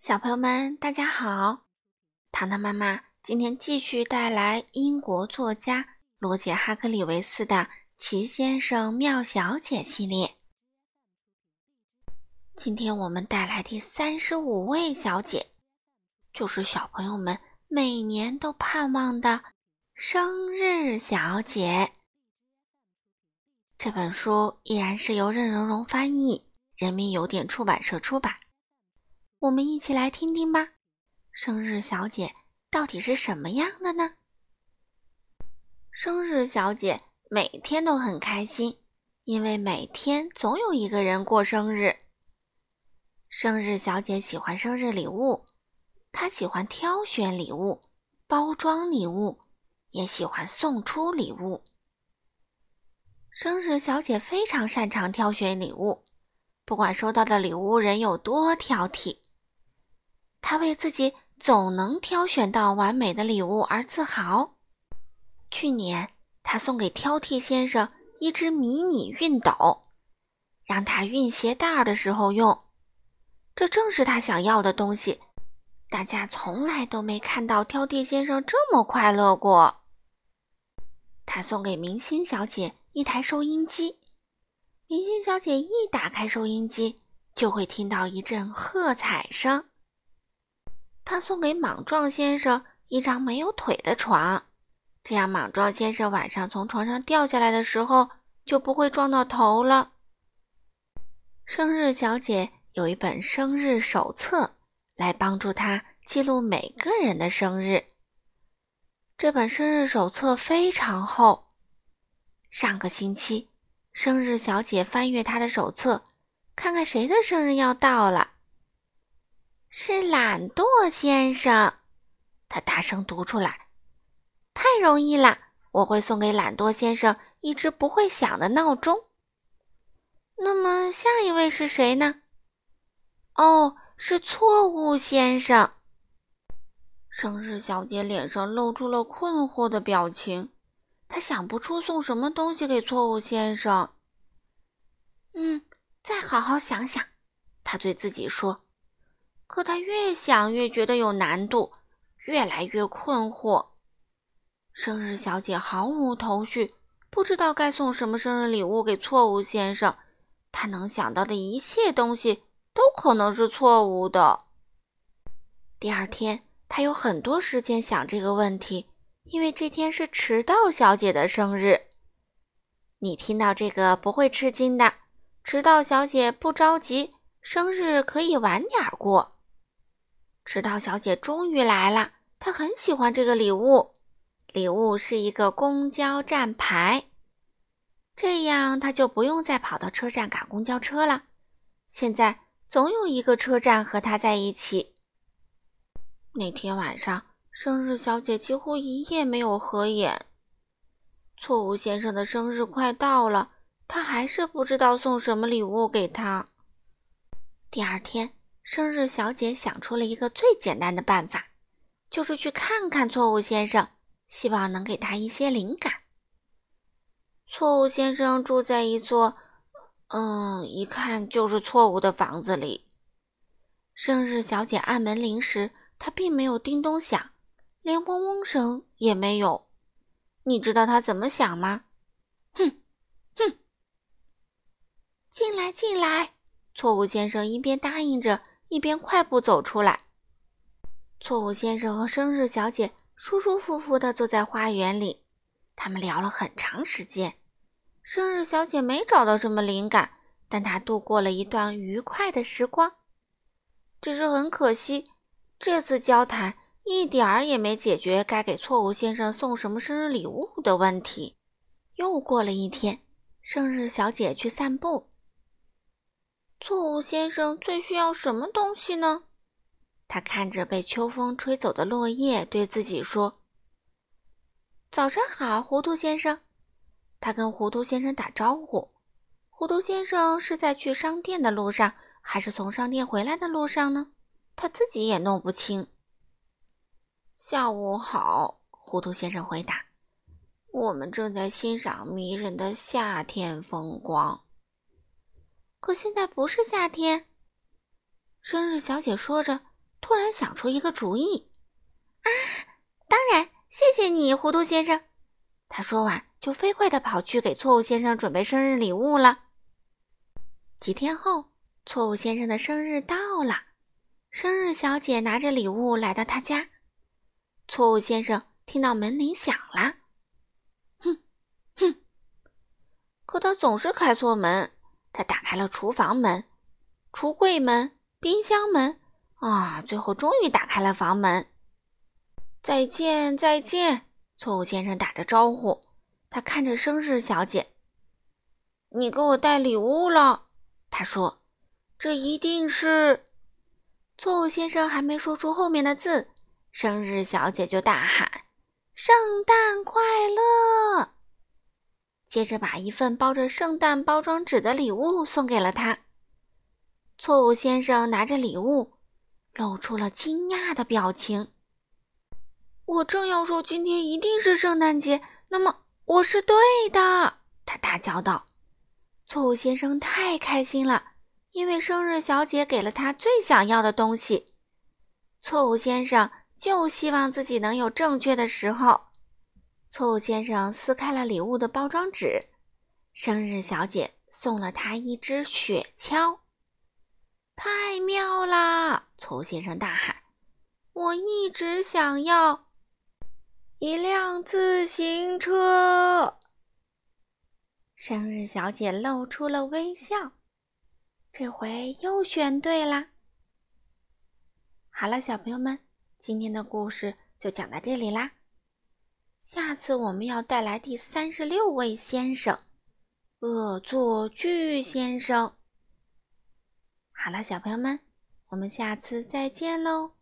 小朋友们，大家好！糖糖妈妈今天继续带来英国作家罗杰·哈克里维斯的《奇先生妙小姐》系列。今天我们带来第三十五位小姐，就是小朋友们每年都盼望的生日小姐。这本书依然是由任溶溶翻译，人民邮电出版社出版。我们一起来听听吧，生日小姐到底是什么样的呢？生日小姐每天都很开心，因为每天总有一个人过生日。生日小姐喜欢生日礼物，她喜欢挑选礼物、包装礼物，也喜欢送出礼物。生日小姐非常擅长挑选礼物，不管收到的礼物人有多挑剔。他为自己总能挑选到完美的礼物而自豪。去年，他送给挑剔先生一只迷你熨斗，让他熨鞋带的时候用。这正是他想要的东西。大家从来都没看到挑剔先生这么快乐过。他送给明星小姐一台收音机，明星小姐一打开收音机，就会听到一阵喝彩声。他送给莽撞先生一张没有腿的床，这样莽撞先生晚上从床上掉下来的时候就不会撞到头了。生日小姐有一本生日手册，来帮助她记录每个人的生日。这本生日手册非常厚。上个星期，生日小姐翻阅她的手册，看看谁的生日要到了。是懒惰先生，他大声读出来：“太容易了，我会送给懒惰先生一只不会响的闹钟。”那么下一位是谁呢？哦，是错误先生。生日小姐脸上露出了困惑的表情，她想不出送什么东西给错误先生。嗯，再好好想想，她对自己说。可他越想越觉得有难度，越来越困惑。生日小姐毫无头绪，不知道该送什么生日礼物给错误先生。她能想到的一切东西都可能是错误的。第二天，她有很多时间想这个问题，因为这天是迟到小姐的生日。你听到这个不会吃惊的，迟到小姐不着急，生日可以晚点过。迟到小姐终于来了，她很喜欢这个礼物。礼物是一个公交站牌，这样她就不用再跑到车站赶公交车了。现在总有一个车站和她在一起。那天晚上，生日小姐几乎一夜没有合眼。错误先生的生日快到了，他还是不知道送什么礼物给他。第二天。生日小姐想出了一个最简单的办法，就是去看看错误先生，希望能给他一些灵感。错误先生住在一座，嗯，一看就是错误的房子里。生日小姐按门铃时，他并没有叮咚响，连嗡嗡声也没有。你知道他怎么想吗？哼，哼，进来，进来！错误先生一边答应着。一边快步走出来，错误先生和生日小姐舒舒服服地坐在花园里，他们聊了很长时间。生日小姐没找到什么灵感，但她度过了一段愉快的时光。只是很可惜，这次交谈一点儿也没解决该给错误先生送什么生日礼物的问题。又过了一天，生日小姐去散步。错误先生最需要什么东西呢？他看着被秋风吹走的落叶，对自己说：“早上好，糊涂先生。”他跟糊涂先生打招呼。糊涂先生是在去商店的路上，还是从商店回来的路上呢？他自己也弄不清。下午好，糊涂先生回答：“我们正在欣赏迷人的夏天风光。”可现在不是夏天，生日小姐说着，突然想出一个主意。啊，当然，谢谢你，糊涂先生。他说完，就飞快地跑去给错误先生准备生日礼物了。几天后，错误先生的生日到了，生日小姐拿着礼物来到他家。错误先生听到门铃响了，哼，哼，可他总是开错门。他打开了厨房门、橱柜门、冰箱门，啊，最后终于打开了房门。再见，再见，错误先生打着招呼。他看着生日小姐：“你给我带礼物了。”他说：“这一定是……”错误先生还没说出后面的字，生日小姐就大喊：“圣诞快乐！”接着把一份包着圣诞包装纸的礼物送给了他。错误先生拿着礼物，露出了惊讶的表情。我正要说今天一定是圣诞节，那么我是对的，他大叫道。错误先生太开心了，因为生日小姐给了他最想要的东西。错误先生就希望自己能有正确的时候。错误先生撕开了礼物的包装纸，生日小姐送了他一只雪橇，太妙啦！错误先生大喊：“我一直想要一辆自行车。”生日小姐露出了微笑，这回又选对啦。好了，小朋友们，今天的故事就讲到这里啦。下次我们要带来第三十六位先生——恶作剧先生。好了，小朋友们，我们下次再见喽。